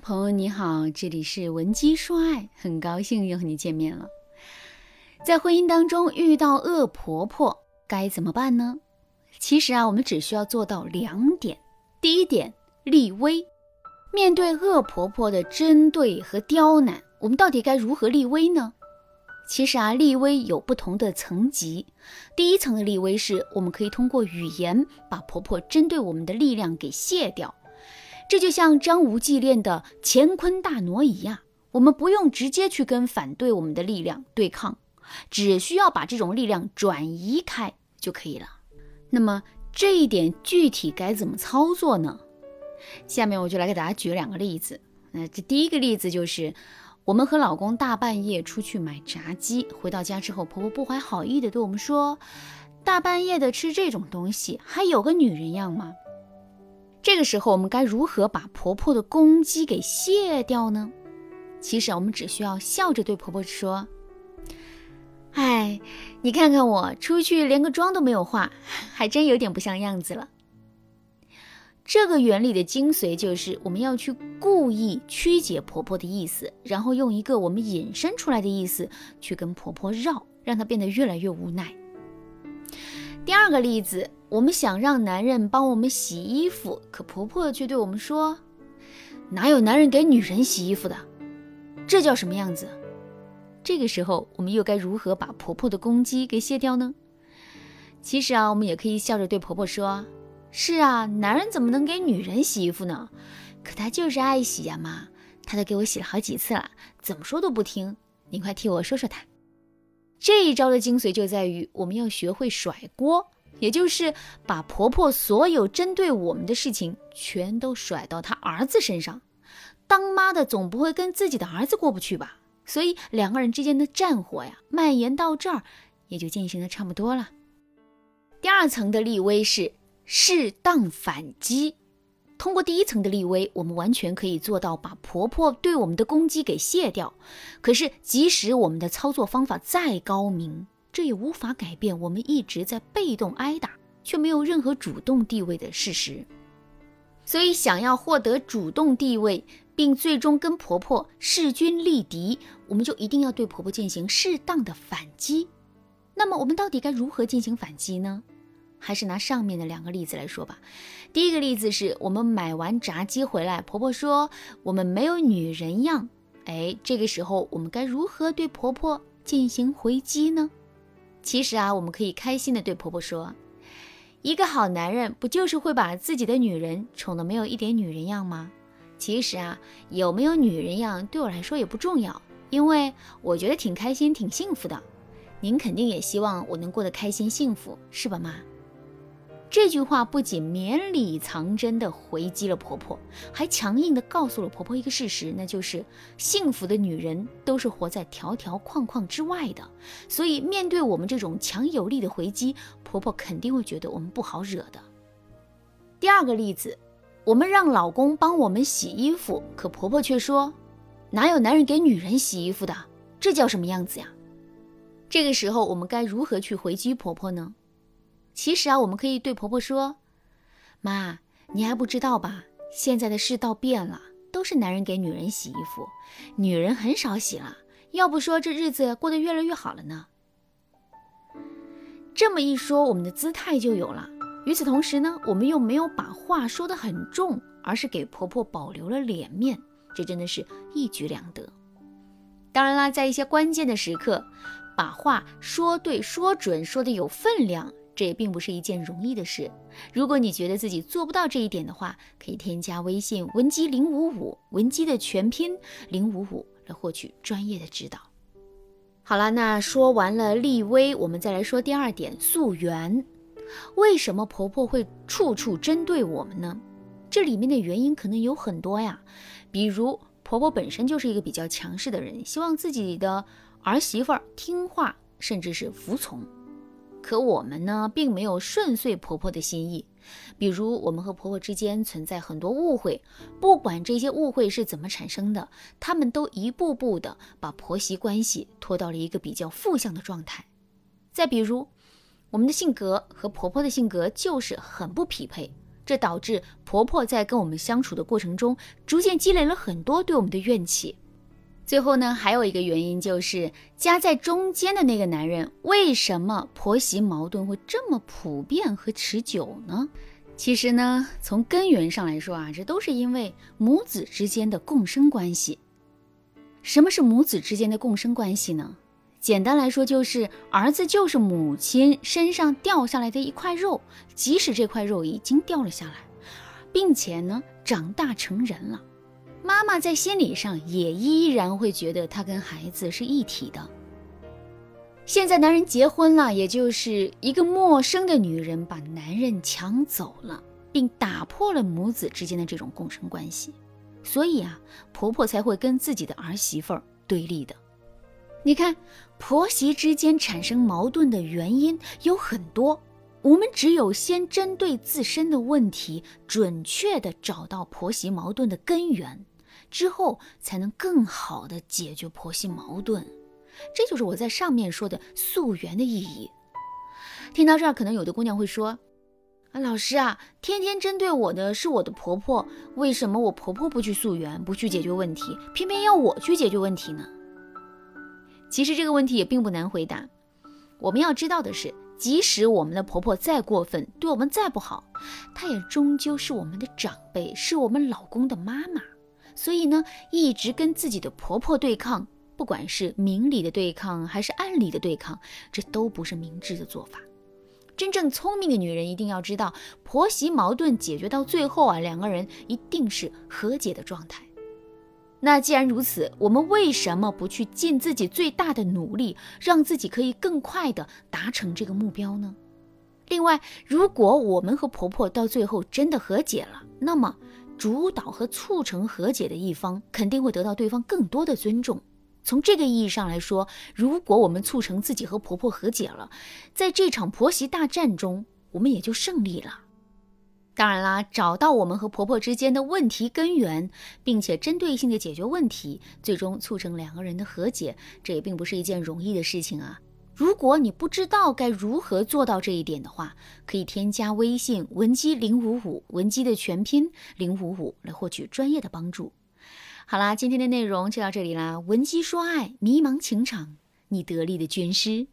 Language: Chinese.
朋友你好，这里是文姬说爱，很高兴又和你见面了。在婚姻当中遇到恶婆婆该怎么办呢？其实啊，我们只需要做到两点。第一点，立威。面对恶婆婆的针对和刁难，我们到底该如何立威呢？其实啊，立威有不同的层级。第一层的立威是我们可以通过语言把婆婆针对我们的力量给卸掉。这就像张无忌练的乾坤大挪移呀，我们不用直接去跟反对我们的力量对抗，只需要把这种力量转移开就可以了。那么这一点具体该怎么操作呢？下面我就来给大家举两个例子。那这第一个例子就是，我们和老公大半夜出去买炸鸡，回到家之后，婆婆不怀好意的对我们说：“大半夜的吃这种东西，还有个女人样吗？”这个时候，我们该如何把婆婆的攻击给卸掉呢？其实，我们只需要笑着对婆婆说：“哎，你看看我出去连个妆都没有化，还真有点不像样子了。”这个原理的精髓就是，我们要去故意曲解婆婆的意思，然后用一个我们引申出来的意思去跟婆婆绕，让她变得越来越无奈。第二个例子。我们想让男人帮我们洗衣服，可婆婆却对我们说：“哪有男人给女人洗衣服的？这叫什么样子？”这个时候，我们又该如何把婆婆的攻击给卸掉呢？其实啊，我们也可以笑着对婆婆说：“是啊，男人怎么能给女人洗衣服呢？可他就是爱洗呀妈，他都给我洗了好几次了，怎么说都不听。你快替我说说他。”这一招的精髓就在于，我们要学会甩锅。也就是把婆婆所有针对我们的事情全都甩到她儿子身上，当妈的总不会跟自己的儿子过不去吧？所以两个人之间的战火呀，蔓延到这儿也就进行的差不多了。第二层的立威是适当反击，通过第一层的立威，我们完全可以做到把婆婆对我们的攻击给卸掉。可是，即使我们的操作方法再高明，这也无法改变我们一直在被动挨打，却没有任何主动地位的事实。所以，想要获得主动地位，并最终跟婆婆势均力敌，我们就一定要对婆婆进行适当的反击。那么，我们到底该如何进行反击呢？还是拿上面的两个例子来说吧。第一个例子是我们买完炸鸡回来，婆婆说我们没有女人样。哎，这个时候我们该如何对婆婆进行回击呢？其实啊，我们可以开心的对婆婆说：“一个好男人不就是会把自己的女人宠得没有一点女人样吗？”其实啊，有没有女人样对我来说也不重要，因为我觉得挺开心、挺幸福的。您肯定也希望我能过得开心、幸福，是吧，妈？这句话不仅绵里藏针地回击了婆婆，还强硬地告诉了婆婆一个事实，那就是幸福的女人都是活在条条框框之外的。所以，面对我们这种强有力的回击，婆婆肯定会觉得我们不好惹的。第二个例子，我们让老公帮我们洗衣服，可婆婆却说：“哪有男人给女人洗衣服的？这叫什么样子呀？”这个时候，我们该如何去回击婆婆呢？其实啊，我们可以对婆婆说：“妈，你还不知道吧？现在的世道变了，都是男人给女人洗衣服，女人很少洗了。要不说这日子过得越来越好了呢。”这么一说，我们的姿态就有了。与此同时呢，我们又没有把话说得很重，而是给婆婆保留了脸面，这真的是一举两得。当然啦，在一些关键的时刻，把话说对、说准、说的有分量。这也并不是一件容易的事。如果你觉得自己做不到这一点的话，可以添加微信文姬零五五，文姬的全拼零五五，来获取专业的指导。好了，那说完了立威，我们再来说第二点溯源。为什么婆婆会处处针对我们呢？这里面的原因可能有很多呀，比如婆婆本身就是一个比较强势的人，希望自己的儿媳妇儿听话，甚至是服从。可我们呢，并没有顺遂婆婆的心意。比如，我们和婆婆之间存在很多误会，不管这些误会是怎么产生的，他们都一步步的把婆媳关系拖到了一个比较负向的状态。再比如，我们的性格和婆婆的性格就是很不匹配，这导致婆婆在跟我们相处的过程中，逐渐积累了很多对我们的怨气。最后呢，还有一个原因就是夹在中间的那个男人，为什么婆媳矛盾会这么普遍和持久呢？其实呢，从根源上来说啊，这都是因为母子之间的共生关系。什么是母子之间的共生关系呢？简单来说，就是儿子就是母亲身上掉下来的一块肉，即使这块肉已经掉了下来，并且呢长大成人了，妈妈在心理上也依然会觉得他跟孩子是一体的。现在男人结婚了，也就是一个陌生的女人把男人抢走了，并打破了母子之间的这种共生关系，所以啊，婆婆才会跟自己的儿媳妇儿对立的。你看，婆媳之间产生矛盾的原因有很多，我们只有先针对自身的问题，准确的找到婆媳矛盾的根源，之后才能更好的解决婆媳矛盾。这就是我在上面说的溯源的意义。听到这儿，可能有的姑娘会说：“啊，老师啊，天天针对我的是我的婆婆，为什么我婆婆不去溯源，不去解决问题，偏偏要我去解决问题呢？”其实这个问题也并不难回答。我们要知道的是，即使我们的婆婆再过分，对我们再不好，她也终究是我们的长辈，是我们老公的妈妈。所以呢，一直跟自己的婆婆对抗，不管是明里的对抗还是暗里的对抗，这都不是明智的做法。真正聪明的女人一定要知道，婆媳矛盾解决到最后啊，两个人一定是和解的状态。那既然如此，我们为什么不去尽自己最大的努力，让自己可以更快的达成这个目标呢？另外，如果我们和婆婆到最后真的和解了，那么主导和促成和解的一方肯定会得到对方更多的尊重。从这个意义上来说，如果我们促成自己和婆婆和解了，在这场婆媳大战中，我们也就胜利了。当然啦，找到我们和婆婆之间的问题根源，并且针对性的解决问题，最终促成两个人的和解，这也并不是一件容易的事情啊。如果你不知道该如何做到这一点的话，可以添加微信文姬零五五，文姬的全拼零五五，来获取专业的帮助。好啦，今天的内容就到这里啦。文姬说爱，迷茫情场，你得力的军师。